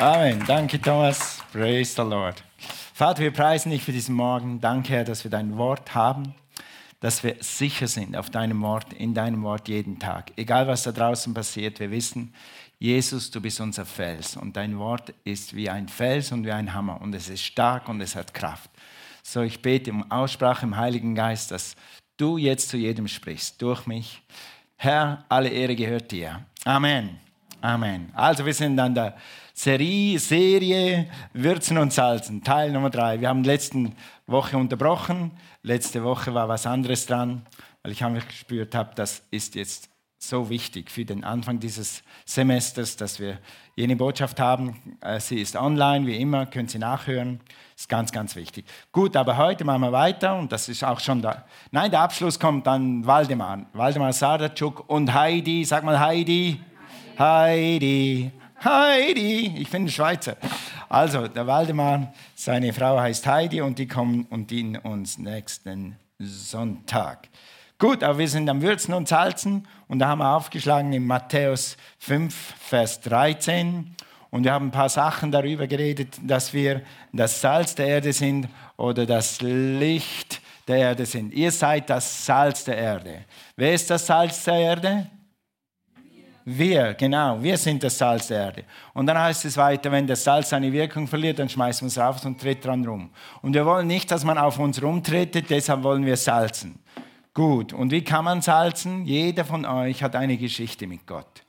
Amen. Danke, Thomas. Praise the Lord. Vater, wir preisen dich für diesen Morgen. Danke, Herr, dass wir dein Wort haben, dass wir sicher sind auf deinem Wort, in deinem Wort jeden Tag. Egal, was da draußen passiert, wir wissen, Jesus, du bist unser Fels und dein Wort ist wie ein Fels und wie ein Hammer und es ist stark und es hat Kraft. So, ich bete um Aussprache im Heiligen Geist, dass du jetzt zu jedem sprichst, durch mich. Herr, alle Ehre gehört dir. Amen. Amen. Also wir sind an der Serie, Serie Würzen und Salzen, Teil Nummer drei. Wir haben letzte Woche unterbrochen. Letzte Woche war was anderes dran, weil ich einfach gespürt habe, das ist jetzt so wichtig für den Anfang dieses Semesters, dass wir jene Botschaft haben. Äh, sie ist online, wie immer, können Sie nachhören. Ist ganz, ganz wichtig. Gut, aber heute machen wir weiter und das ist auch schon da. Nein, der Abschluss kommt dann Waldemar. Waldemar Sadatschuk und Heidi. Sag mal Heidi. Heidi. Heidi. Ich bin Schweizer. Also, der Waldemar, seine Frau heißt Heidi und die kommen und dienen uns nächsten Sonntag. Gut, aber wir sind am Würzen und Salzen und da haben wir aufgeschlagen in Matthäus 5, Vers 13. Und wir haben ein paar Sachen darüber geredet, dass wir das Salz der Erde sind oder das Licht der Erde sind. Ihr seid das Salz der Erde. Wer ist das Salz der Erde? Wir, genau, wir sind das Salz der Erde. Und dann heißt es weiter, wenn das Salz seine Wirkung verliert, dann schmeißen wir es raus und tritt dran rum. Und wir wollen nicht, dass man auf uns rumtretet, deshalb wollen wir salzen. Gut, und wie kann man salzen? Jeder von euch hat eine Geschichte mit Gott.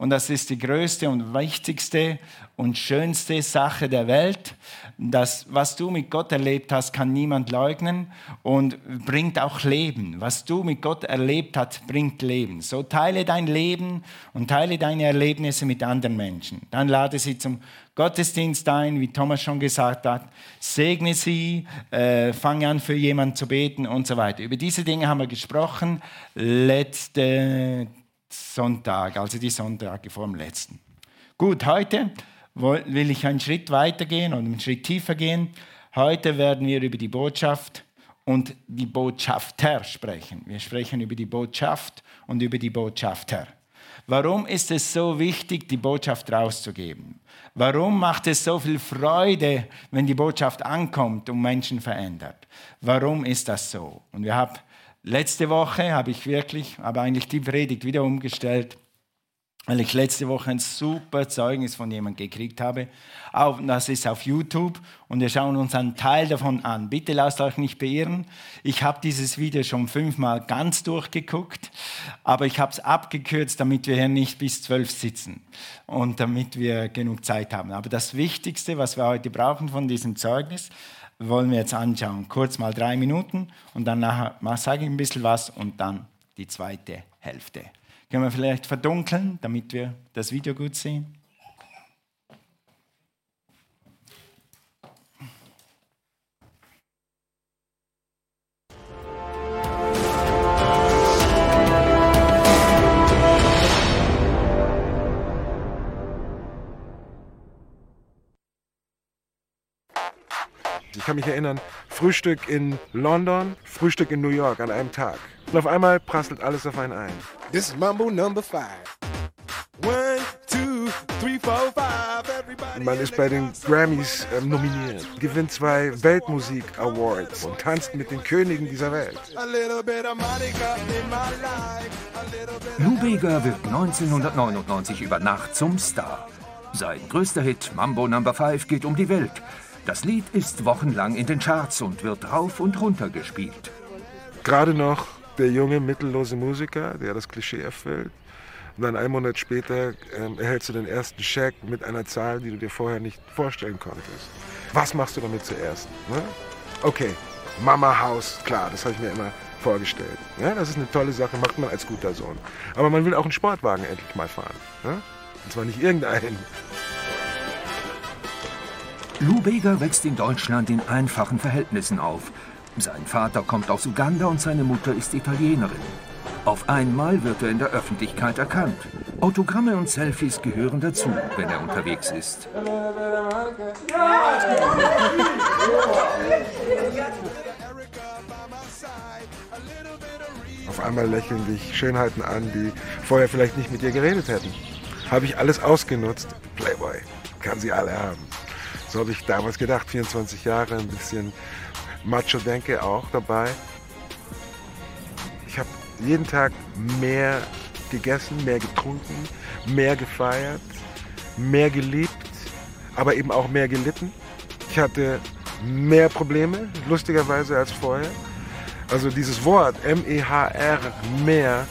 Und das ist die größte und wichtigste und schönste Sache der Welt. Das, was du mit Gott erlebt hast, kann niemand leugnen und bringt auch Leben. Was du mit Gott erlebt hast, bringt Leben. So teile dein Leben und teile deine Erlebnisse mit anderen Menschen. Dann lade sie zum Gottesdienst ein, wie Thomas schon gesagt hat. Segne sie, äh, fange an für jemanden zu beten und so weiter. Über diese Dinge haben wir gesprochen letzte Sonntag, also die Sonntage vor dem letzten. Gut, heute will ich einen Schritt weiter gehen und einen Schritt tiefer gehen. Heute werden wir über die Botschaft und die Botschafter sprechen. Wir sprechen über die Botschaft und über die Botschafter. Warum ist es so wichtig, die Botschaft rauszugeben? Warum macht es so viel Freude, wenn die Botschaft ankommt und Menschen verändert? Warum ist das so? Und wir haben Letzte Woche habe ich wirklich, aber eigentlich die Predigt wieder umgestellt, weil ich letzte Woche ein super Zeugnis von jemandem gekriegt habe. das ist auf YouTube und wir schauen uns einen Teil davon an. Bitte lasst euch nicht beirren. Ich habe dieses Video schon fünfmal ganz durchgeguckt, aber ich habe es abgekürzt, damit wir hier nicht bis zwölf sitzen und damit wir genug Zeit haben. Aber das Wichtigste, was wir heute brauchen von diesem Zeugnis, wollen wir jetzt anschauen. Kurz mal drei Minuten und dann sage ich ein bisschen was und dann die zweite Hälfte. Können wir vielleicht verdunkeln, damit wir das Video gut sehen? Ich kann mich erinnern, Frühstück in London, Frühstück in New York an einem Tag. Und auf einmal prasselt alles auf einen ein. This is Mambo number five. One, two, three, four, five. Everybody Man ist bei den Grammys äh, nominiert, gewinnt zwei Weltmusik Awards und tanzt mit den Königen dieser Welt. Lou Bega wird 1999 über Nacht zum Star. Sein größter Hit Mambo Number 5 geht um die Welt. Das Lied ist wochenlang in den Charts und wird rauf und runter gespielt. Gerade noch der junge, mittellose Musiker, der das Klischee erfüllt. Und dann einen Monat später ähm, erhältst du den ersten Scheck mit einer Zahl, die du dir vorher nicht vorstellen konntest. Was machst du damit zuerst? Ne? Okay, Mama Haus, klar, das habe ich mir immer vorgestellt. Ja, das ist eine tolle Sache, macht man als guter Sohn. Aber man will auch einen Sportwagen endlich mal fahren. Ne? Und zwar nicht irgendeinen. Lou Bega wächst in Deutschland in einfachen Verhältnissen auf. Sein Vater kommt aus Uganda und seine Mutter ist Italienerin. Auf einmal wird er in der Öffentlichkeit erkannt. Autogramme und Selfies gehören dazu, wenn er unterwegs ist. Auf einmal lächeln dich Schönheiten an, die vorher vielleicht nicht mit dir geredet hätten. Habe ich alles ausgenutzt. Playboy. kann sie alle haben. So habe ich damals gedacht, 24 Jahre, ein bisschen Macho-Denke auch dabei. Ich habe jeden Tag mehr gegessen, mehr getrunken, mehr gefeiert, mehr geliebt, aber eben auch mehr gelitten. Ich hatte mehr Probleme, lustigerweise als vorher. Also dieses Wort M-E-H-R, mehr,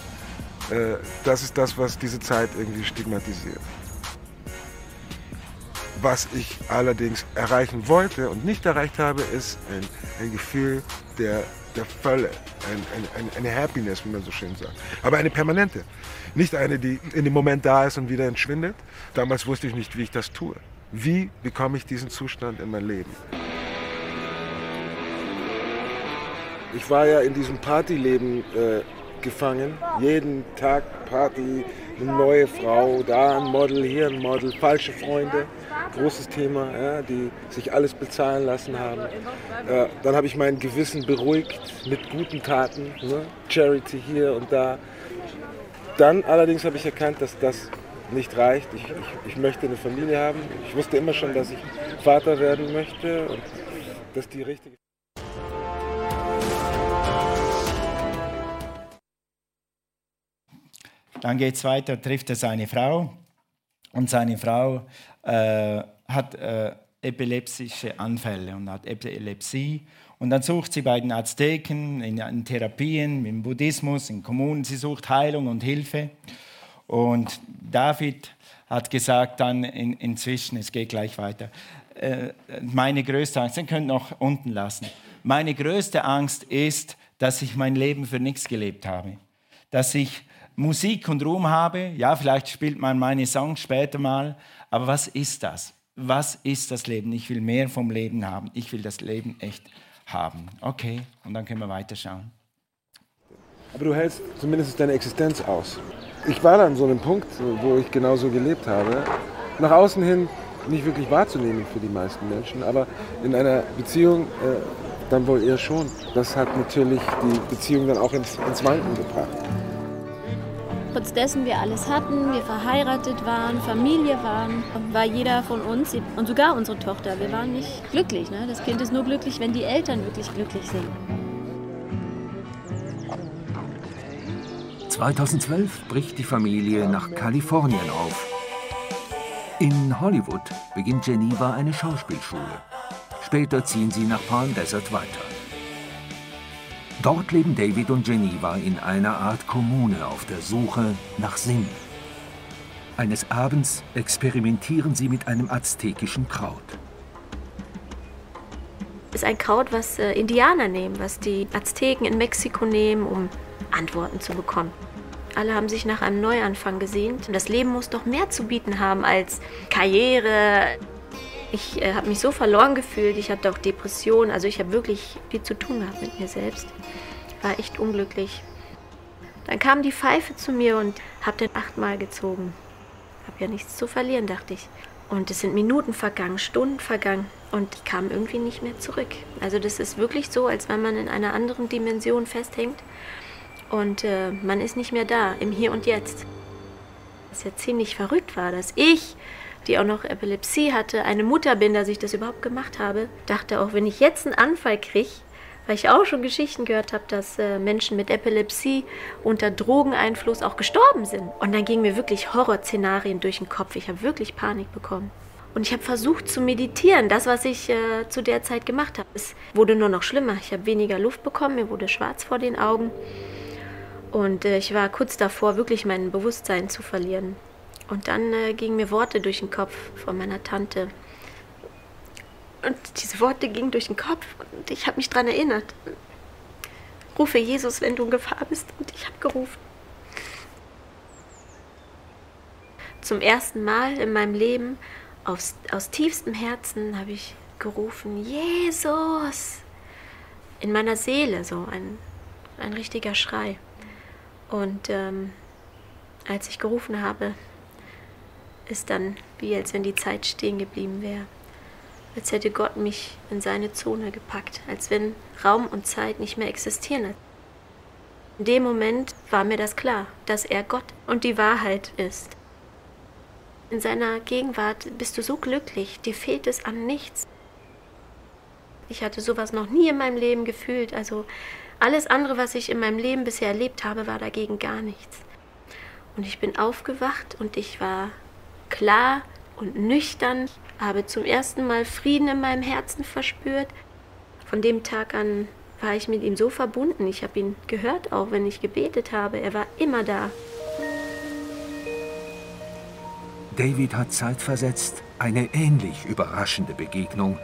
äh, das ist das, was diese Zeit irgendwie stigmatisiert. Was ich allerdings erreichen wollte und nicht erreicht habe, ist ein, ein Gefühl der, der Fülle, ein, ein, eine Happiness, wie man so schön sagt. Aber eine permanente. Nicht eine, die in dem Moment da ist und wieder entschwindet. Damals wusste ich nicht, wie ich das tue. Wie bekomme ich diesen Zustand in mein Leben? Ich war ja in diesem Partyleben äh, gefangen. Jeden Tag Party, eine neue Frau, da ein Model, hier ein Model, falsche Freunde. Großes Thema, ja, die sich alles bezahlen lassen haben. Äh, dann habe ich mein Gewissen beruhigt mit guten Taten, ne? Charity hier und da. Dann allerdings habe ich erkannt, dass das nicht reicht. Ich, ich, ich möchte eine Familie haben. Ich wusste immer schon, dass ich Vater werden möchte und dass die richtige. Dann geht es weiter, trifft er seine Frau und seine Frau äh, hat äh, epileptische Anfälle und hat Epilepsie. Und dann sucht sie bei den Azteken, in, in Therapien, im Buddhismus, in Kommunen, sie sucht Heilung und Hilfe. Und David hat gesagt dann in, inzwischen, es geht gleich weiter, äh, meine größte Angst, den könnt ihr noch unten lassen, meine größte Angst ist, dass ich mein Leben für nichts gelebt habe. Dass ich Musik und Ruhm habe, ja, vielleicht spielt man meine Songs später mal, aber was ist das? Was ist das Leben? Ich will mehr vom Leben haben. Ich will das Leben echt haben. Okay, und dann können wir weiterschauen. Aber du hältst zumindest deine Existenz aus. Ich war dann so einem Punkt, wo ich genauso gelebt habe. Nach außen hin nicht wirklich wahrzunehmen für die meisten Menschen, aber in einer Beziehung äh, dann wohl eher schon. Das hat natürlich die Beziehung dann auch ins, ins Wanken gebracht. Trotz dessen wir alles hatten, wir verheiratet waren, Familie waren, war jeder von uns und sogar unsere Tochter, wir waren nicht glücklich. Ne? Das Kind ist nur glücklich, wenn die Eltern wirklich glücklich sind. 2012 bricht die Familie nach Kalifornien auf. In Hollywood beginnt Geneva eine Schauspielschule. Später ziehen sie nach Palm Desert weiter. Dort leben David und Geneva in einer Art Kommune auf der Suche nach Sinn. Eines Abends experimentieren sie mit einem aztekischen Kraut. Ist ein Kraut, was äh, Indianer nehmen, was die Azteken in Mexiko nehmen, um Antworten zu bekommen. Alle haben sich nach einem Neuanfang gesehnt. Das Leben muss doch mehr zu bieten haben als Karriere. Ich äh, habe mich so verloren gefühlt. Ich hatte auch Depressionen. Also ich habe wirklich viel zu tun gehabt mit mir selbst. War echt unglücklich. Dann kam die Pfeife zu mir und habe den achtmal gezogen. Hab ja nichts zu verlieren, dachte ich. Und es sind Minuten vergangen, Stunden vergangen und ich kam irgendwie nicht mehr zurück. Also das ist wirklich so, als wenn man in einer anderen Dimension festhängt und äh, man ist nicht mehr da, im Hier und Jetzt. Was ja ziemlich verrückt war, dass ich, die auch noch Epilepsie hatte, eine Mutter bin, dass ich das überhaupt gemacht habe, dachte auch, wenn ich jetzt einen Anfall kriege, weil ich auch schon Geschichten gehört habe, dass äh, Menschen mit Epilepsie unter Drogeneinfluss auch gestorben sind. Und dann gingen mir wirklich Horrorszenarien durch den Kopf. Ich habe wirklich Panik bekommen. Und ich habe versucht zu meditieren, das, was ich äh, zu der Zeit gemacht habe. Es wurde nur noch schlimmer. Ich habe weniger Luft bekommen, mir wurde schwarz vor den Augen. Und äh, ich war kurz davor, wirklich mein Bewusstsein zu verlieren. Und dann äh, gingen mir Worte durch den Kopf von meiner Tante. Und diese Worte gingen durch den Kopf und ich habe mich daran erinnert. Rufe Jesus, wenn du in Gefahr bist. Und ich habe gerufen. Zum ersten Mal in meinem Leben, aus, aus tiefstem Herzen, habe ich gerufen, Jesus! In meiner Seele, so ein, ein richtiger Schrei. Und ähm, als ich gerufen habe, ist dann wie als wenn die Zeit stehen geblieben wäre. Als hätte Gott mich in seine Zone gepackt, als wenn Raum und Zeit nicht mehr existieren. In dem Moment war mir das klar, dass er Gott und die Wahrheit ist. In seiner Gegenwart bist du so glücklich, dir fehlt es an nichts. Ich hatte sowas noch nie in meinem Leben gefühlt. Also alles andere, was ich in meinem Leben bisher erlebt habe, war dagegen gar nichts. Und ich bin aufgewacht und ich war klar und nüchtern, habe zum ersten Mal Frieden in meinem Herzen verspürt. Von dem Tag an war ich mit ihm so verbunden. Ich habe ihn gehört, auch wenn ich gebetet habe. Er war immer da. David hat zeitversetzt eine ähnlich überraschende Begegnung,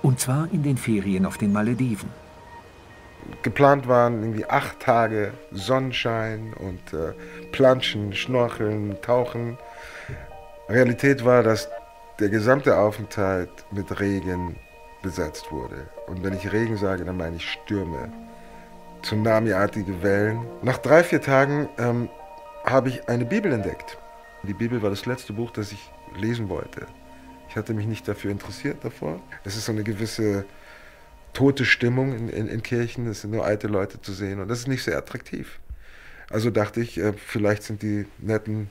und zwar in den Ferien auf den Malediven. Geplant waren irgendwie acht Tage Sonnenschein und äh, Planschen, Schnorcheln, Tauchen. Realität war, dass der gesamte Aufenthalt mit Regen besetzt wurde. Und wenn ich Regen sage, dann meine ich Stürme, Tsunami-artige Wellen. Nach drei, vier Tagen ähm, habe ich eine Bibel entdeckt. Die Bibel war das letzte Buch, das ich lesen wollte. Ich hatte mich nicht dafür interessiert davor. Es ist so eine gewisse tote Stimmung in, in, in Kirchen. Es sind nur alte Leute zu sehen und das ist nicht sehr attraktiv. Also dachte ich, äh, vielleicht sind die netten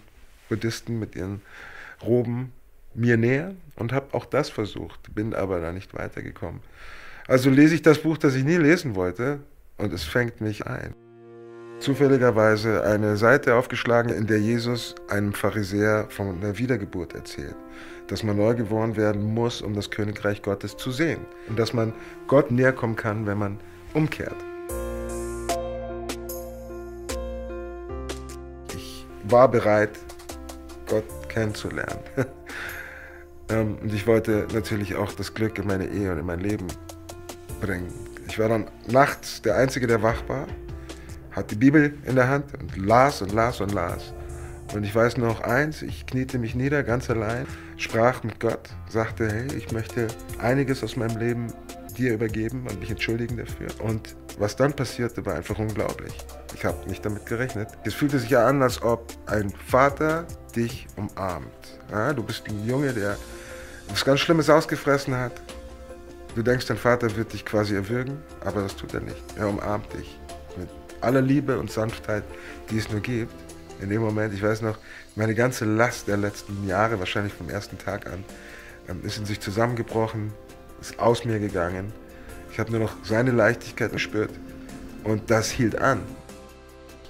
Buddhisten mit ihren Roben mir näher und habe auch das versucht, bin aber da nicht weitergekommen. Also lese ich das Buch, das ich nie lesen wollte und es fängt mich ein zufälligerweise eine Seite aufgeschlagen, in der Jesus einem Pharisäer von der Wiedergeburt erzählt. Dass man neu geboren werden muss, um das Königreich Gottes zu sehen. Und dass man Gott näher kommen kann, wenn man umkehrt. Ich war bereit, Gott kennenzulernen. Ähm, und ich wollte natürlich auch das Glück in meine Ehe und in mein Leben bringen. Ich war dann nachts der Einzige, der wach war hat die Bibel in der Hand und las und las und las. Und ich weiß noch eins, ich kniete mich nieder, ganz allein, sprach mit Gott, sagte, hey, ich möchte einiges aus meinem Leben dir übergeben und mich entschuldigen dafür. Und was dann passierte, war einfach unglaublich. Ich habe nicht damit gerechnet. Es fühlte sich ja an, als ob ein Vater dich umarmt. Ja, du bist ein Junge, der was ganz Schlimmes ausgefressen hat. Du denkst, dein Vater wird dich quasi erwürgen, aber das tut er nicht. Er umarmt dich aller Liebe und Sanftheit, die es nur gibt. In dem Moment, ich weiß noch, meine ganze Last der letzten Jahre, wahrscheinlich vom ersten Tag an, ähm, ist in sich zusammengebrochen, ist aus mir gegangen. Ich habe nur noch seine Leichtigkeit gespürt und das hielt an.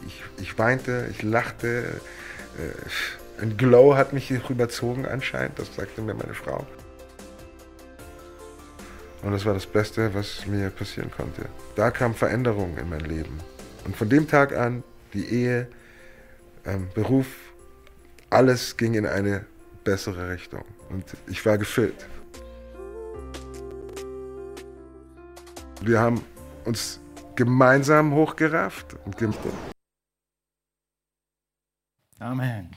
Ich, ich weinte, ich lachte. Äh, ein Glow hat mich überzogen anscheinend, das sagte mir meine Frau. Und das war das Beste, was mir passieren konnte. Da kam Veränderung in mein Leben. Und von dem Tag an, die Ehe, ähm, Beruf, alles ging in eine bessere Richtung. Und ich war gefüllt. Wir haben uns gemeinsam hochgerafft und Amen.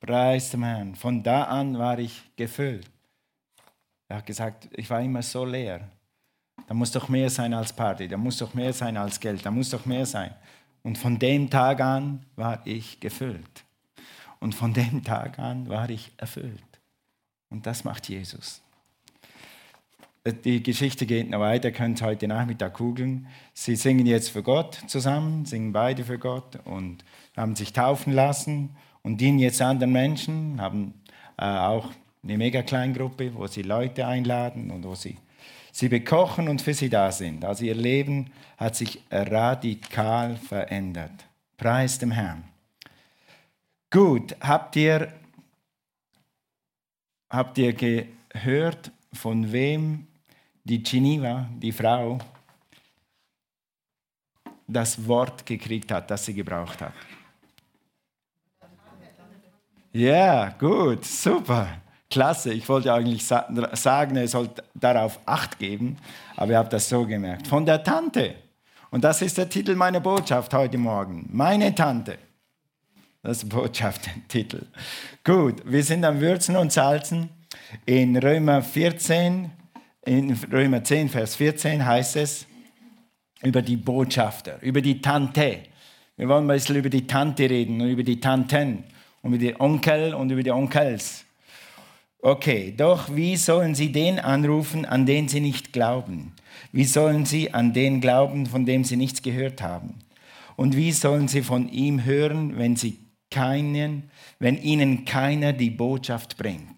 Preis dem Herrn. Von da an war ich gefüllt. Er hat gesagt, ich war immer so leer. Da muss doch mehr sein als Party, da muss doch mehr sein als Geld, da muss doch mehr sein. Und von dem Tag an war ich gefüllt. Und von dem Tag an war ich erfüllt. Und das macht Jesus. Die Geschichte geht noch weiter, könnt ihr heute Nachmittag googeln. Sie singen jetzt für Gott zusammen, singen beide für Gott und haben sich taufen lassen und dienen jetzt anderen Menschen, haben äh, auch eine mega Kleingruppe, wo sie Leute einladen und wo sie sie bekochen und für sie da sind. Also ihr Leben hat sich radikal verändert. Preis dem Herrn. Gut, habt ihr, habt ihr gehört, von wem die Geneva, die Frau, das Wort gekriegt hat, das sie gebraucht hat? Ja, gut, super. Klasse, ich wollte eigentlich sagen, er soll darauf Acht geben, aber ihr habt das so gemerkt. Von der Tante. Und das ist der Titel meiner Botschaft heute Morgen. Meine Tante. Das ist Botschaftentitel. Gut, wir sind am Würzen und Salzen. In Römer 14, in Römer 10, Vers 14 heißt es über die Botschafter, über die Tante. Wir wollen ein bisschen über die Tante reden und über die Tanten und über die Onkel und über die Onkels. Okay, doch wie sollen sie den anrufen, an den sie nicht glauben? Wie sollen sie an den glauben, von dem sie nichts gehört haben? Und wie sollen sie von ihm hören, wenn sie keinen, wenn ihnen keiner die Botschaft bringt.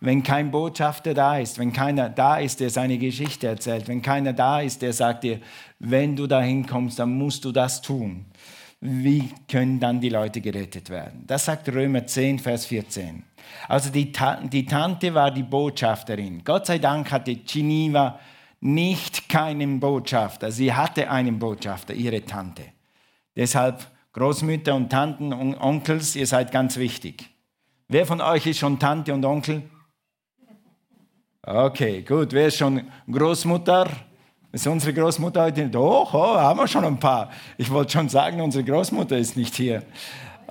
Wenn kein Botschafter da ist, wenn keiner da ist, der seine Geschichte erzählt, wenn keiner da ist, der sagt dir, wenn du dahin kommst, dann musst du das tun. Wie können dann die Leute gerettet werden? Das sagt Römer 10, Vers 14. Also die, Ta die Tante war die Botschafterin. Gott sei Dank hatte Geneva nicht keinen Botschafter. Sie hatte einen Botschafter, ihre Tante. Deshalb Großmütter und Tanten und Onkels, ihr seid ganz wichtig. Wer von euch ist schon Tante und Onkel? Okay, gut. Wer ist schon Großmutter? Ist unsere Großmutter heute? Doch, oh, haben wir schon ein paar. Ich wollte schon sagen, unsere Großmutter ist nicht hier.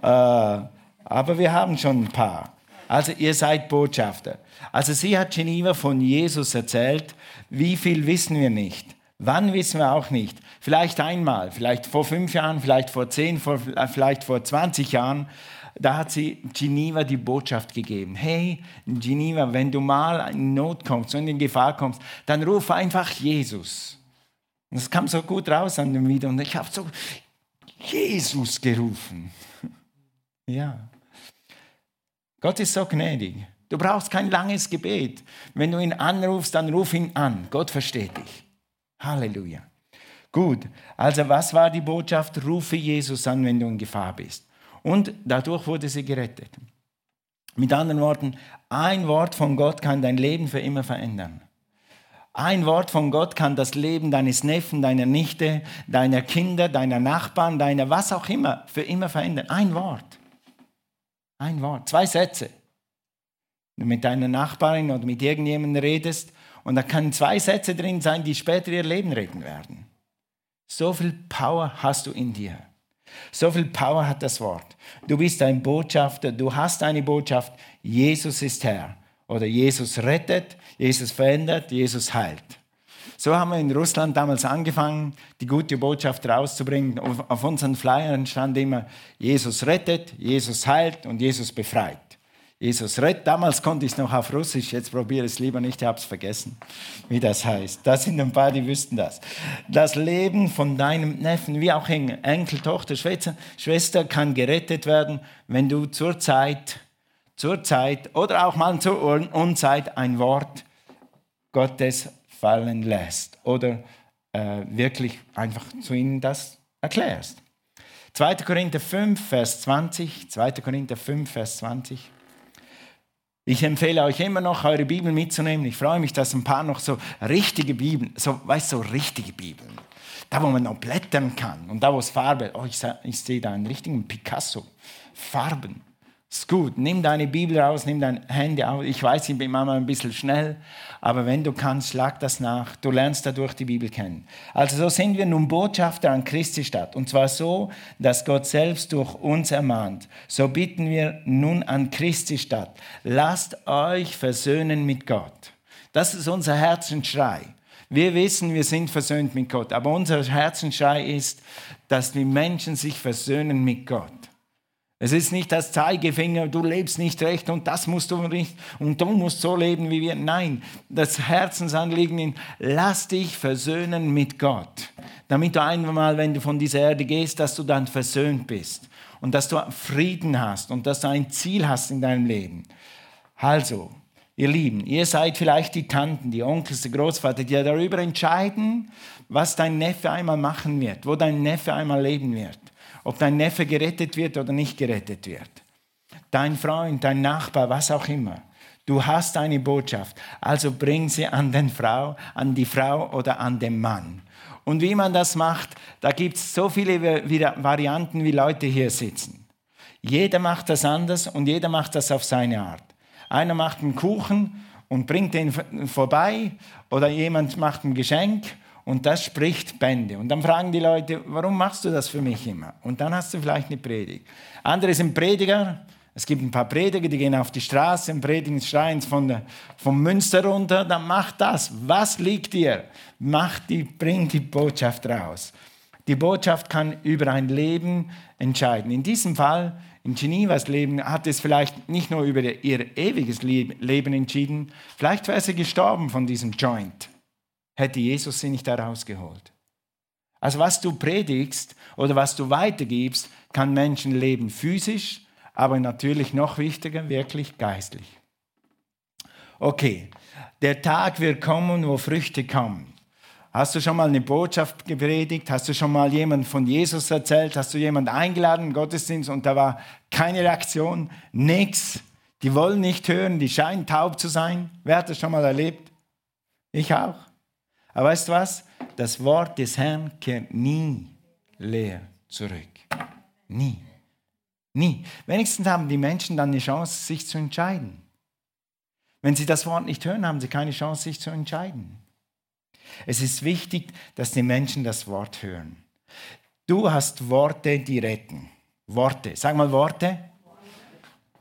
Äh, aber wir haben schon ein paar. Also ihr seid Botschafter. Also sie hat Geneva von Jesus erzählt. Wie viel wissen wir nicht? Wann wissen wir auch nicht. Vielleicht einmal, vielleicht vor fünf Jahren, vielleicht vor zehn, vielleicht vor 20 Jahren. Da hat sie Geneva die Botschaft gegeben. Hey, Geneva, wenn du mal in Not kommst und in Gefahr kommst, dann ruf einfach Jesus. Und das kam so gut raus an dem Video. Und ich habe so Jesus gerufen. Ja. Gott ist so gnädig. Du brauchst kein langes Gebet. Wenn du ihn anrufst, dann ruf ihn an. Gott versteht dich. Halleluja. Gut, also was war die Botschaft? Rufe Jesus an, wenn du in Gefahr bist. Und dadurch wurde sie gerettet. Mit anderen Worten, ein Wort von Gott kann dein Leben für immer verändern. Ein Wort von Gott kann das Leben deines Neffen, deiner Nichte, deiner Kinder, deiner Nachbarn, deiner was auch immer für immer verändern. Ein Wort. Ein Wort, zwei Sätze. Wenn du mit deiner Nachbarin oder mit irgendjemandem redest und da können zwei Sätze drin sein, die später ihr Leben retten werden. So viel Power hast du in dir. So viel Power hat das Wort. Du bist ein Botschafter, du hast eine Botschaft. Jesus ist Herr. Oder Jesus rettet, Jesus verändert, Jesus heilt. So haben wir in Russland damals angefangen, die gute Botschaft rauszubringen. Auf unseren Flyern stand immer, Jesus rettet, Jesus heilt und Jesus befreit. Jesus rettet. Damals konnte ich es noch auf Russisch, jetzt probiere ich es lieber nicht, ich habe es vergessen, wie das heißt. Das sind ein paar, die wüssten das. Das Leben von deinem Neffen, wie auch Enkel, Tochter, Schwester, Schwester kann gerettet werden, wenn du zur Zeit, zur Zeit oder auch mal zur Unzeit ein Wort Gottes fallen lässt oder äh, wirklich einfach zu ihnen das erklärst. 2. Korinther 5, Vers 20. 2. Korinther 5, Vers 20. Ich empfehle euch immer noch, eure Bibel mitzunehmen. Ich freue mich, dass ein paar noch so richtige Bibeln, so, weißt so richtige Bibeln, da wo man noch blättern kann und da wo es Farbe, oh, ich, ich sehe da einen richtigen Picasso, Farben. Ist gut, nimm deine Bibel raus, nimm dein Handy aus. Ich weiß, ich bin manchmal ein bisschen schnell, aber wenn du kannst, schlag das nach. Du lernst dadurch die Bibel kennen. Also so sind wir nun Botschafter an Christi Stadt. Und zwar so, dass Gott selbst durch uns ermahnt. So bitten wir nun an Christi Stadt. Lasst euch versöhnen mit Gott. Das ist unser Herzensschrei. Wir wissen, wir sind versöhnt mit Gott, aber unser Herzensschrei ist, dass die Menschen sich versöhnen mit Gott. Es ist nicht das Zeigefinger, du lebst nicht recht und das musst du nicht und du musst so leben wie wir. Nein, das Herzensanliegen ist, lass dich versöhnen mit Gott, damit du einmal, wenn du von dieser Erde gehst, dass du dann versöhnt bist und dass du Frieden hast und dass du ein Ziel hast in deinem Leben. Also, ihr Lieben, ihr seid vielleicht die Tanten, die Onkels, die Großvater, die darüber entscheiden, was dein Neffe einmal machen wird, wo dein Neffe einmal leben wird ob dein Neffe gerettet wird oder nicht gerettet wird. Dein Freund, dein Nachbar, was auch immer. Du hast eine Botschaft, also bring sie an, den Frau, an die Frau oder an den Mann. Und wie man das macht, da gibt es so viele Varianten, wie Leute hier sitzen. Jeder macht das anders und jeder macht das auf seine Art. Einer macht einen Kuchen und bringt den vorbei oder jemand macht ein Geschenk und das spricht Bände. Und dann fragen die Leute, warum machst du das für mich immer? Und dann hast du vielleicht eine Predigt. Andere sind Prediger. Es gibt ein paar Prediger, die gehen auf die Straße und predigen schreien von der, vom Münster runter. Dann mach das. Was liegt dir? Mach die, bring die Botschaft raus. Die Botschaft kann über ein Leben entscheiden. In diesem Fall, in Genevas Leben, hat es vielleicht nicht nur über ihr ewiges Leben entschieden, vielleicht wäre sie gestorben von diesem Joint hätte Jesus sie nicht herausgeholt. Also was du predigst oder was du weitergibst, kann Menschen leben physisch, aber natürlich noch wichtiger, wirklich geistlich. Okay, der Tag wird kommen, wo Früchte kommen. Hast du schon mal eine Botschaft gepredigt? Hast du schon mal jemand von Jesus erzählt? Hast du jemanden eingeladen Gottesdienst und da war keine Reaktion? Nichts. Die wollen nicht hören, die scheinen taub zu sein. Wer hat das schon mal erlebt? Ich auch. Aber weißt du was? Das Wort des Herrn kehrt nie leer zurück. Nie. Nie. Wenigstens haben die Menschen dann eine Chance, sich zu entscheiden. Wenn sie das Wort nicht hören, haben sie keine Chance, sich zu entscheiden. Es ist wichtig, dass die Menschen das Wort hören. Du hast Worte, die retten. Worte. Sag mal Worte.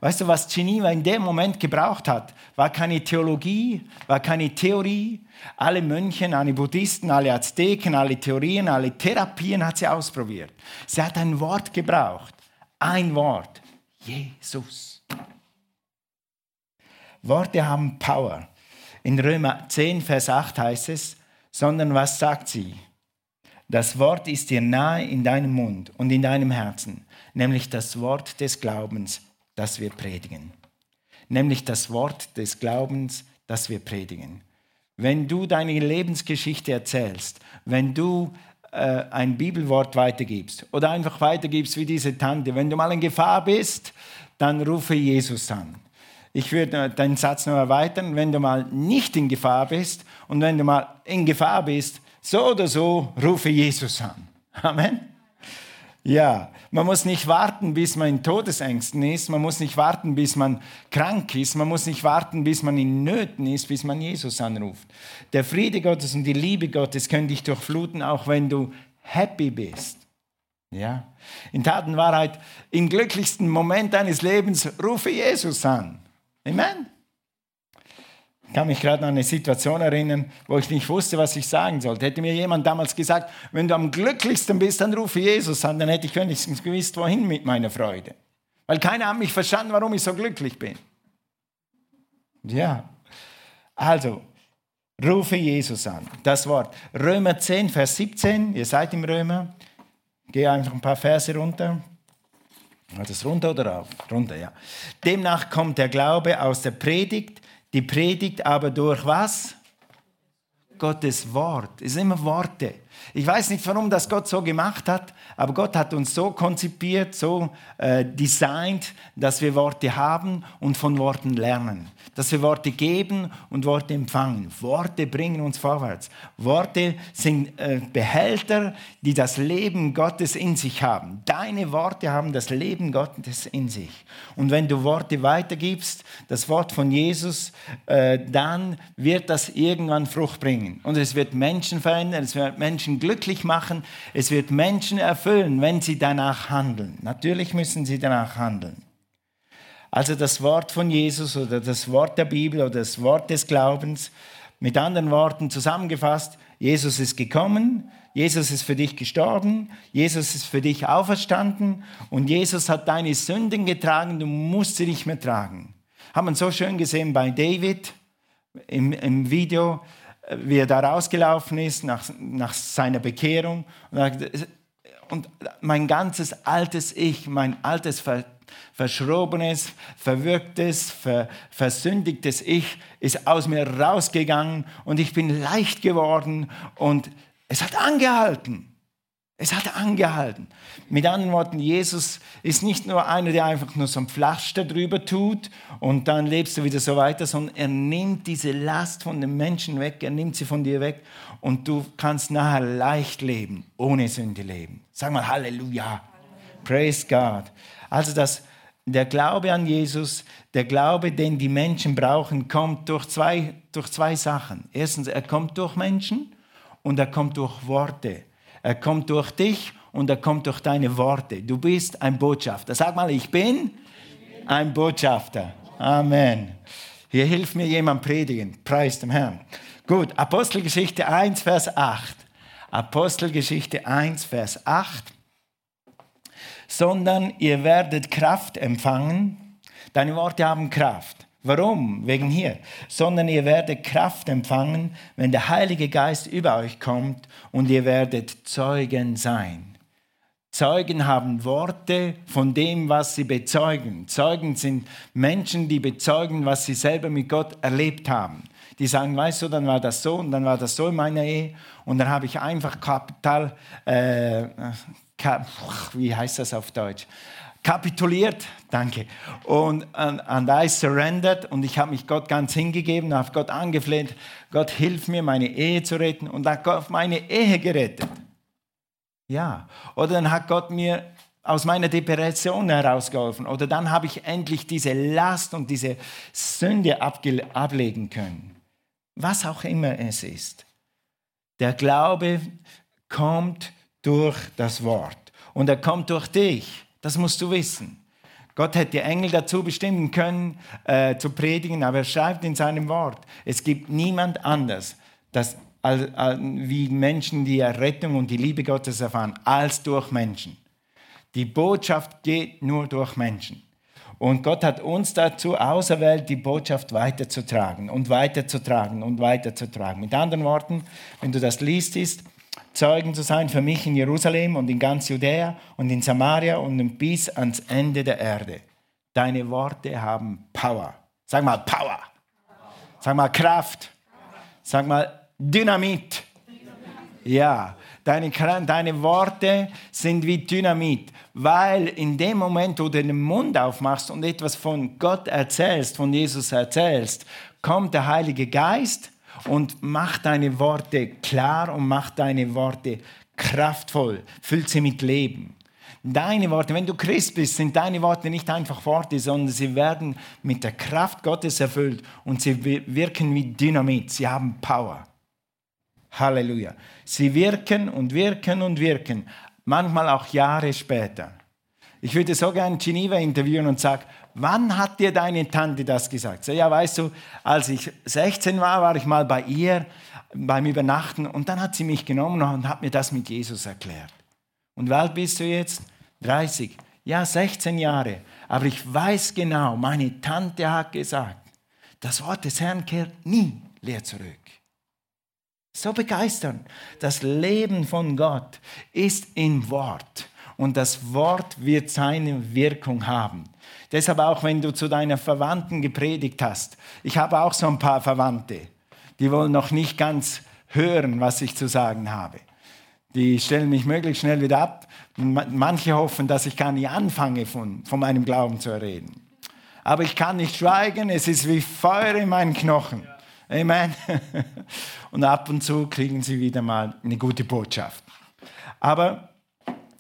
Weißt du, was Geneva in dem Moment gebraucht hat? War keine Theologie, war keine Theorie. Alle Mönchen, alle Buddhisten, alle Azteken, alle Theorien, alle Therapien hat sie ausprobiert. Sie hat ein Wort gebraucht. Ein Wort. Jesus. Worte haben Power. In Römer 10, Vers 8 heißt es, sondern was sagt sie? Das Wort ist dir nahe in deinem Mund und in deinem Herzen, nämlich das Wort des Glaubens, das wir predigen. Nämlich das Wort des Glaubens, das wir predigen. Wenn du deine Lebensgeschichte erzählst, wenn du äh, ein Bibelwort weitergibst oder einfach weitergibst wie diese Tante, wenn du mal in Gefahr bist, dann rufe Jesus an. Ich würde deinen Satz noch erweitern, wenn du mal nicht in Gefahr bist und wenn du mal in Gefahr bist, so oder so, rufe Jesus an. Amen. Ja, man muss nicht warten, bis man in Todesängsten ist, man muss nicht warten, bis man krank ist, man muss nicht warten, bis man in Nöten ist, bis man Jesus anruft. Der Friede Gottes und die Liebe Gottes können dich durchfluten, auch wenn du happy bist. Ja? In Tat und Wahrheit, im glücklichsten Moment deines Lebens rufe Jesus an. Amen. Ich kann mich gerade an eine Situation erinnern, wo ich nicht wusste, was ich sagen sollte. Hätte mir jemand damals gesagt, wenn du am glücklichsten bist, dann rufe Jesus an, dann hätte ich wenigstens gewusst, wohin mit meiner Freude. Weil keiner hat mich verstanden, warum ich so glücklich bin. Ja, also, rufe Jesus an. Das Wort. Römer 10, Vers 17, ihr seid im Römer. Gehe einfach ein paar Verse runter. War das runter oder rauf? Runter, ja. Demnach kommt der Glaube aus der Predigt, die Predigt aber durch was? Gottes Wort. Es sind immer Worte. Ich weiß nicht, warum das Gott so gemacht hat, aber Gott hat uns so konzipiert, so äh, designt, dass wir Worte haben und von Worten lernen. Dass wir Worte geben und Worte empfangen. Worte bringen uns vorwärts. Worte sind äh, Behälter, die das Leben Gottes in sich haben. Deine Worte haben das Leben Gottes in sich. Und wenn du Worte weitergibst, das Wort von Jesus, äh, dann wird das irgendwann Frucht bringen. Und es wird Menschen verändern, es wird Menschen glücklich machen, es wird Menschen erfüllen, wenn sie danach handeln. Natürlich müssen sie danach handeln. Also das Wort von Jesus oder das Wort der Bibel oder das Wort des Glaubens, mit anderen Worten zusammengefasst, Jesus ist gekommen, Jesus ist für dich gestorben, Jesus ist für dich auferstanden und Jesus hat deine Sünden getragen, du musst sie nicht mehr tragen. Haben wir so schön gesehen bei David im, im Video, wie er da rausgelaufen ist nach, nach seiner Bekehrung. Und mein ganzes altes Ich, mein altes verschrobenes, verwirktes, ver, versündigtes Ich ist aus mir rausgegangen und ich bin leicht geworden und es hat angehalten. Es hat angehalten. Mit anderen Worten, Jesus ist nicht nur einer, der einfach nur so ein Pflaster drüber tut und dann lebst du wieder so weiter, sondern er nimmt diese Last von den Menschen weg, er nimmt sie von dir weg und du kannst nachher leicht leben, ohne Sünde leben. Sag mal Halleluja. Praise God. Also das, der Glaube an Jesus, der Glaube, den die Menschen brauchen, kommt durch zwei, durch zwei Sachen. Erstens, er kommt durch Menschen und er kommt durch Worte. Er kommt durch dich und er kommt durch deine Worte. Du bist ein Botschafter. Sag mal, ich bin ein Botschafter. Amen. Hier hilft mir jemand predigen. Preis dem Herrn. Gut, Apostelgeschichte 1, Vers 8. Apostelgeschichte 1, Vers 8. Sondern ihr werdet Kraft empfangen. Deine Worte haben Kraft. Warum? Wegen hier. Sondern ihr werdet Kraft empfangen, wenn der Heilige Geist über euch kommt und ihr werdet Zeugen sein. Zeugen haben Worte von dem, was sie bezeugen. Zeugen sind Menschen, die bezeugen, was sie selber mit Gott erlebt haben. Die sagen, weißt du, dann war das so und dann war das so in meiner Ehe und dann habe ich einfach Kapital, äh, wie heißt das auf Deutsch? Kapituliert, danke. Und and I surrendered und ich habe mich Gott ganz hingegeben, habe Gott angefleht, Gott hilf mir, meine Ehe zu retten und hat Gott meine Ehe gerettet. Ja. Oder dann hat Gott mir aus meiner Depression herausgeholfen. Oder dann habe ich endlich diese Last und diese Sünde ablegen können. Was auch immer es ist. Der Glaube kommt durch das Wort. Und er kommt durch dich. Das musst du wissen. Gott hätte Engel dazu bestimmen können, äh, zu predigen, aber er schreibt in seinem Wort, es gibt niemand anders, das wie Menschen die Errettung und die Liebe Gottes erfahren, als durch Menschen. Die Botschaft geht nur durch Menschen. Und Gott hat uns dazu auserwählt, die Botschaft weiterzutragen und weiterzutragen und weiterzutragen. Mit anderen Worten, wenn du das liest, ist, Zeugen zu sein für mich in Jerusalem und in ganz Judäa und in Samaria und bis ans Ende der Erde. Deine Worte haben Power. Sag mal Power. Sag mal Kraft. Sag mal Dynamit. Ja, deine, deine Worte sind wie Dynamit, weil in dem Moment, wo du den Mund aufmachst und etwas von Gott erzählst, von Jesus erzählst, kommt der Heilige Geist und macht deine Worte klar und macht deine Worte kraftvoll, füllt sie mit Leben. Deine Worte, wenn du Christ bist, sind deine Worte nicht einfach Worte, sondern sie werden mit der Kraft Gottes erfüllt und sie wirken wie Dynamit, sie haben Power. Halleluja. Sie wirken und wirken und wirken, manchmal auch Jahre später. Ich würde so gerne Geneva interviewen und sagen, wann hat dir deine Tante das gesagt? Ja, weißt du, als ich 16 war, war ich mal bei ihr beim Übernachten und dann hat sie mich genommen und hat mir das mit Jesus erklärt. Und wie alt bist du jetzt? 30. Ja, 16 Jahre. Aber ich weiß genau, meine Tante hat gesagt, das Wort des Herrn kehrt nie leer zurück. So begeisternd. Das Leben von Gott ist im Wort. Und das Wort wird seine Wirkung haben. Deshalb auch, wenn du zu deiner Verwandten gepredigt hast. Ich habe auch so ein paar Verwandte, die wollen noch nicht ganz hören, was ich zu sagen habe. Die stellen mich möglichst schnell wieder ab. Manche hoffen, dass ich gar nicht anfange, von, von meinem Glauben zu reden. Aber ich kann nicht schweigen, es ist wie Feuer in meinen Knochen. Amen. Und ab und zu kriegen sie wieder mal eine gute Botschaft. Aber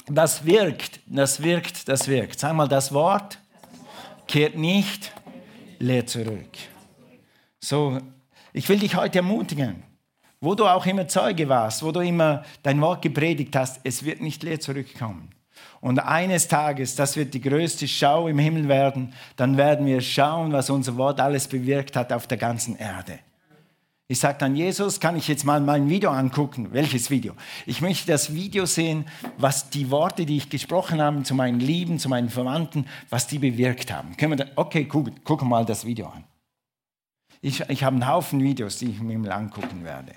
das wirkt, das wirkt, das wirkt. Sag mal, das Wort kehrt nicht leer zurück. So, ich will dich heute ermutigen, wo du auch immer Zeuge warst, wo du immer dein Wort gepredigt hast, es wird nicht leer zurückkommen. Und eines Tages, das wird die größte Schau im Himmel werden, dann werden wir schauen, was unser Wort alles bewirkt hat auf der ganzen Erde. Ich sage dann, Jesus, kann ich jetzt mal mein Video angucken? Welches Video? Ich möchte das Video sehen, was die Worte, die ich gesprochen habe zu meinen Lieben, zu meinen Verwandten, was die bewirkt haben. Können wir da, okay, guck, guck mal das Video an. Ich, ich habe einen Haufen Videos, die ich mir mal angucken werde.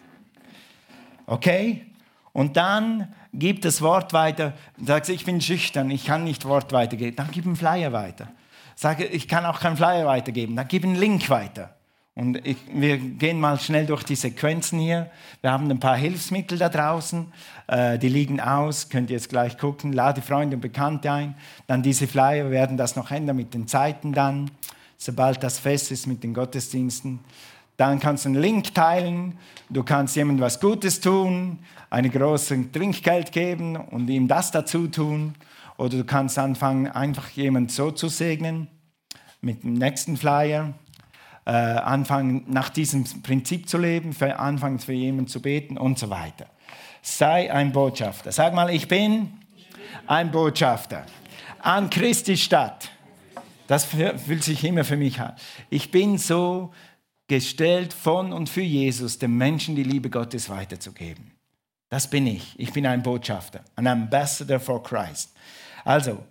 Okay? Und dann gib das Wort weiter. Sagst, ich bin schüchtern, ich kann nicht Wort weitergeben. Dann gib einen Flyer weiter. Sage, ich kann auch keinen Flyer weitergeben. Dann gib einen Link weiter. Und ich, wir gehen mal schnell durch die Sequenzen hier. Wir haben ein paar Hilfsmittel da draußen, äh, die liegen aus, könnt ihr jetzt gleich gucken. Lade Freunde und Bekannte ein. Dann diese Flyer werden das noch ändern mit den Zeiten dann, sobald das fest ist mit den Gottesdiensten. Dann kannst du einen Link teilen, du kannst jemandem was Gutes tun, eine große Trinkgeld geben und ihm das dazu tun. Oder du kannst anfangen, einfach jemanden so zu segnen mit dem nächsten Flyer äh, anfangen, nach diesem Prinzip zu leben, für, anfangen für jemanden zu beten und so weiter. Sei ein Botschafter. Sag mal, ich bin ein Botschafter an Christi Stadt. Das fühlt sich immer für mich an. Ich bin so gestellt von und für Jesus, dem Menschen die Liebe Gottes weiterzugeben. Das bin ich. Ich bin ein Botschafter, ein Ambassador for Christ. Also,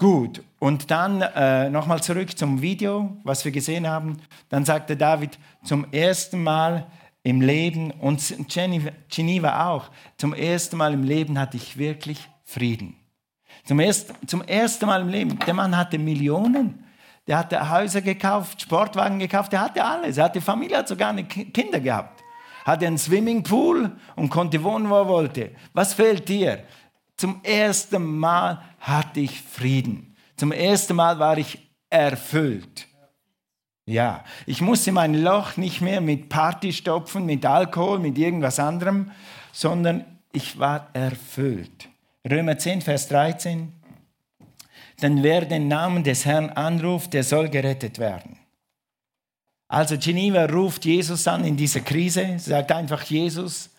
Gut, und dann äh, nochmal zurück zum Video, was wir gesehen haben. Dann sagte David zum ersten Mal im Leben, und Geneva auch, zum ersten Mal im Leben hatte ich wirklich Frieden. Zum, erst, zum ersten Mal im Leben. Der Mann hatte Millionen. Der hatte Häuser gekauft, Sportwagen gekauft, der hatte alles. Er hatte Familie, hat sogar eine Kinder gehabt. Hatte einen Swimmingpool und konnte wohnen, wo er wollte. Was fehlt dir? Zum ersten Mal hatte ich Frieden. Zum ersten Mal war ich erfüllt. Ja, ich musste mein Loch nicht mehr mit Party stopfen, mit Alkohol, mit irgendwas anderem, sondern ich war erfüllt. Römer 10, Vers 13. Denn wer den Namen des Herrn anruft, der soll gerettet werden. Also Geneva ruft Jesus an in dieser Krise, sagt einfach Jesus.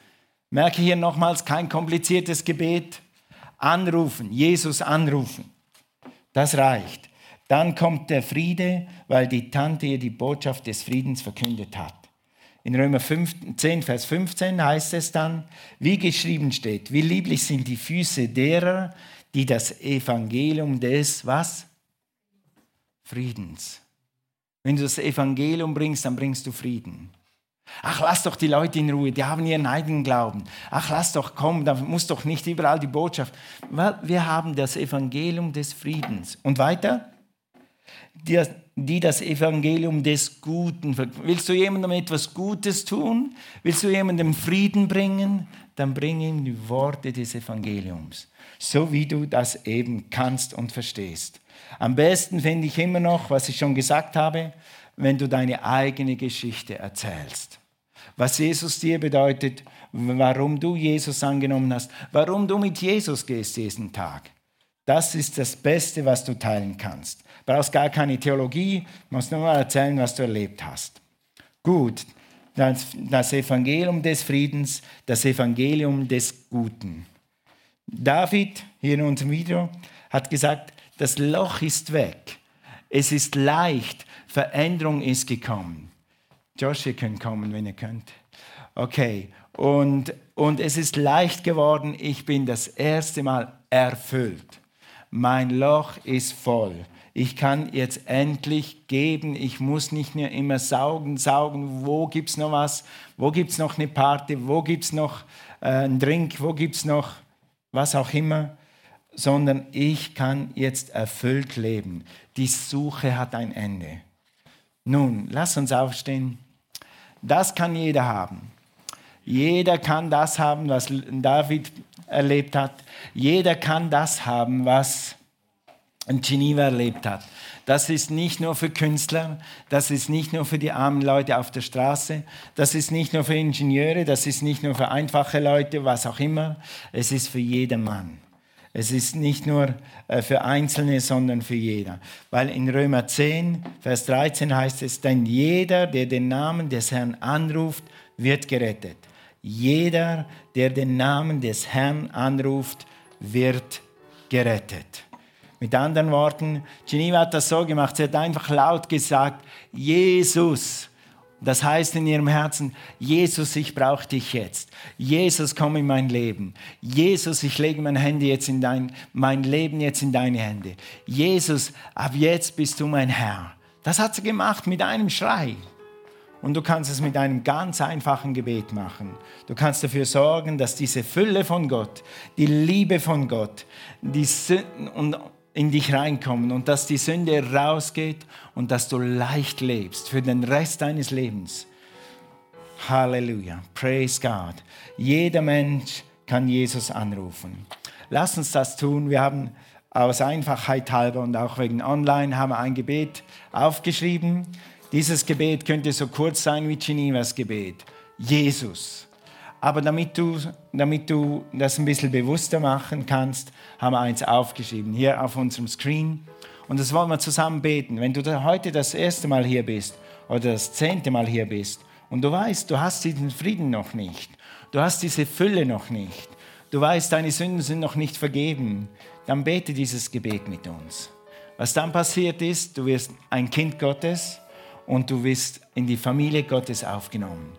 Merke hier nochmals kein kompliziertes Gebet. Anrufen, Jesus anrufen. Das reicht. Dann kommt der Friede, weil die Tante ihr die Botschaft des Friedens verkündet hat. In Römer 10, Vers 15 heißt es dann, wie geschrieben steht, wie lieblich sind die Füße derer, die das Evangelium des, was? Friedens. Wenn du das Evangelium bringst, dann bringst du Frieden. Ach, lass doch die Leute in Ruhe, die haben ihren eigenen Glauben. Ach, lass doch kommen, da muss doch nicht überall die Botschaft. Wir haben das Evangelium des Friedens. Und weiter? die, die das Evangelium des Guten. Willst du jemandem etwas Gutes tun? Willst du jemandem Frieden bringen? Dann bring ihm die Worte des Evangeliums, so wie du das eben kannst und verstehst. Am besten finde ich immer noch, was ich schon gesagt habe, wenn du deine eigene Geschichte erzählst. Was Jesus dir bedeutet, warum du Jesus angenommen hast, warum du mit Jesus gehst diesen Tag. Das ist das Beste, was du teilen kannst. Brauchst gar keine Theologie, musst nur mal erzählen, was du erlebt hast. Gut, das, das Evangelium des Friedens, das Evangelium des Guten. David, hier in unserem Video, hat gesagt, das Loch ist weg. Es ist leicht, Veränderung ist gekommen. Josh, ihr könnt kommen, wenn ihr könnt. Okay, und, und es ist leicht geworden, ich bin das erste Mal erfüllt mein Loch ist voll. Ich kann jetzt endlich geben. Ich muss nicht mehr immer saugen, saugen. Wo gibt es noch was? Wo gibt es noch eine Party? Wo gibt es noch äh, einen Drink? Wo gibt es noch was auch immer? Sondern ich kann jetzt erfüllt leben. Die Suche hat ein Ende. Nun, lass uns aufstehen. Das kann jeder haben. Jeder kann das haben, was David erlebt hat. Jeder kann das haben, was Geneva erlebt hat. Das ist nicht nur für Künstler, das ist nicht nur für die armen Leute auf der Straße, das ist nicht nur für Ingenieure, das ist nicht nur für einfache Leute, was auch immer. Es ist für jedermann. Es ist nicht nur äh, für Einzelne, sondern für jeder. Weil in Römer 10, Vers 13 heißt es, denn jeder, der den Namen des Herrn anruft, wird gerettet. Jeder, der den Namen des Herrn anruft, wird gerettet. Mit anderen Worten, Geneva hat das so gemacht, sie hat einfach laut gesagt, Jesus. Das heißt in ihrem Herzen, Jesus, ich brauche dich jetzt. Jesus, komm in mein Leben. Jesus, ich lege mein Handy jetzt in dein, mein Leben jetzt in deine Hände. Jesus, ab jetzt bist du mein Herr. Das hat sie gemacht mit einem Schrei. Und du kannst es mit einem ganz einfachen Gebet machen. Du kannst dafür sorgen, dass diese Fülle von Gott, die Liebe von Gott, die Sünden in dich reinkommen und dass die Sünde rausgeht und dass du leicht lebst für den Rest deines Lebens. Halleluja. Praise God. Jeder Mensch kann Jesus anrufen. Lass uns das tun. Wir haben aus Einfachheit halber und auch wegen Online haben ein Gebet aufgeschrieben. Dieses Gebet könnte so kurz sein wie Genevas Gebet. Jesus. Aber damit du, damit du das ein bisschen bewusster machen kannst, haben wir eins aufgeschrieben, hier auf unserem Screen. Und das wollen wir zusammen beten. Wenn du heute das erste Mal hier bist oder das zehnte Mal hier bist und du weißt, du hast diesen Frieden noch nicht, du hast diese Fülle noch nicht, du weißt, deine Sünden sind noch nicht vergeben, dann bete dieses Gebet mit uns. Was dann passiert ist, du wirst ein Kind Gottes, und du wirst in die Familie Gottes aufgenommen.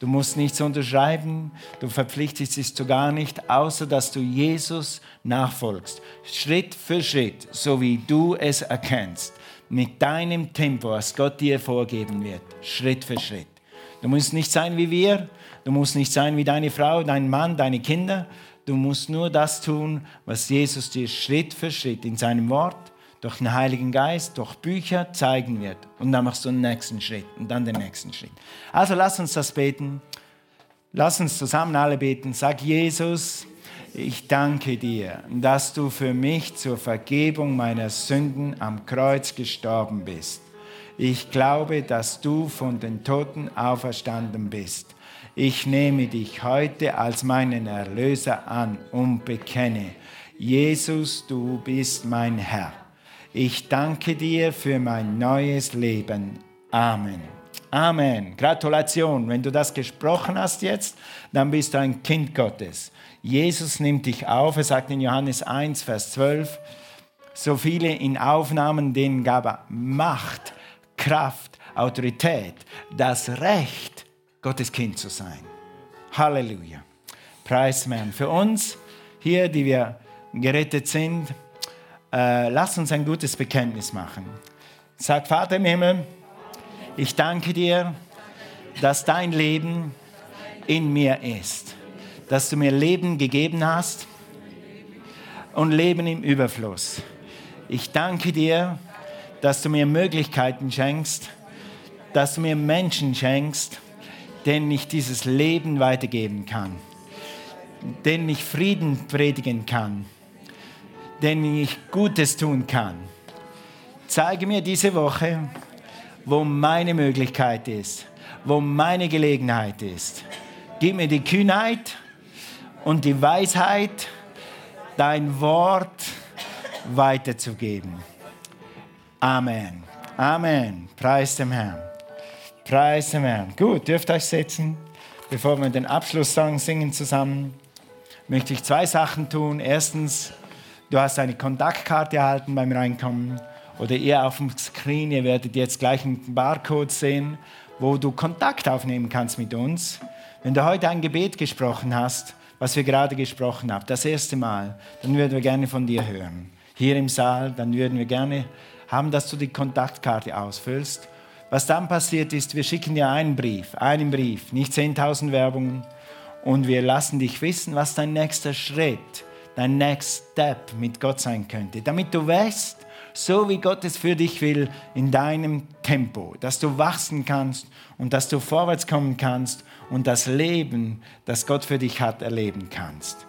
Du musst nichts unterschreiben, du verpflichtest dich zu gar nicht, außer dass du Jesus nachfolgst. Schritt für Schritt, so wie du es erkennst. Mit deinem Tempo, was Gott dir vorgeben wird. Schritt für Schritt. Du musst nicht sein wie wir, du musst nicht sein wie deine Frau, dein Mann, deine Kinder. Du musst nur das tun, was Jesus dir Schritt für Schritt in seinem Wort, durch den Heiligen Geist, durch Bücher zeigen wird. Und dann machst du den nächsten Schritt und dann den nächsten Schritt. Also lass uns das beten. Lass uns zusammen alle beten. Sag Jesus, ich danke dir, dass du für mich zur Vergebung meiner Sünden am Kreuz gestorben bist. Ich glaube, dass du von den Toten auferstanden bist. Ich nehme dich heute als meinen Erlöser an und bekenne, Jesus, du bist mein Herr. Ich danke dir für mein neues Leben. Amen. Amen. Gratulation. Wenn du das gesprochen hast jetzt, dann bist du ein Kind Gottes. Jesus nimmt dich auf. Er sagt in Johannes 1, Vers 12, so viele in Aufnahmen, denen gab er Macht, Kraft, Autorität, das Recht, Gottes Kind zu sein. Halleluja. Preis Herrn. Für uns hier, die wir gerettet sind, äh, lass uns ein gutes Bekenntnis machen. Sag, Vater im Himmel, ich danke dir, dass dein Leben in mir ist dass du mir Leben gegeben hast und Leben im Überfluss. Ich danke dir, dass du mir Möglichkeiten schenkst, dass du mir Menschen schenkst, denen ich dieses Leben weitergeben kann, denen ich Frieden predigen kann, denen ich Gutes tun kann. Zeige mir diese Woche, wo meine Möglichkeit ist, wo meine Gelegenheit ist. Gib mir die Kühnheit, und die Weisheit, dein Wort weiterzugeben. Amen. Amen. Preis dem Herrn. Preis dem Herrn. Gut, dürft euch setzen. Bevor wir den Abschlusssong singen zusammen, möchte ich zwei Sachen tun. Erstens, du hast eine Kontaktkarte erhalten beim Reinkommen oder ihr auf dem Screen, ihr werdet jetzt gleich einen Barcode sehen, wo du Kontakt aufnehmen kannst mit uns. Wenn du heute ein Gebet gesprochen hast, was wir gerade gesprochen haben, das erste Mal, dann würden wir gerne von dir hören. Hier im Saal, dann würden wir gerne haben, dass du die Kontaktkarte ausfüllst. Was dann passiert ist, wir schicken dir einen Brief, einen Brief, nicht 10.000 Werbungen, und wir lassen dich wissen, was dein nächster Schritt, dein Next Step mit Gott sein könnte, damit du weißt, so wie Gott es für dich will, in deinem Tempo, dass du wachsen kannst und dass du vorwärts kommen kannst und das Leben, das Gott für dich hat, erleben kannst.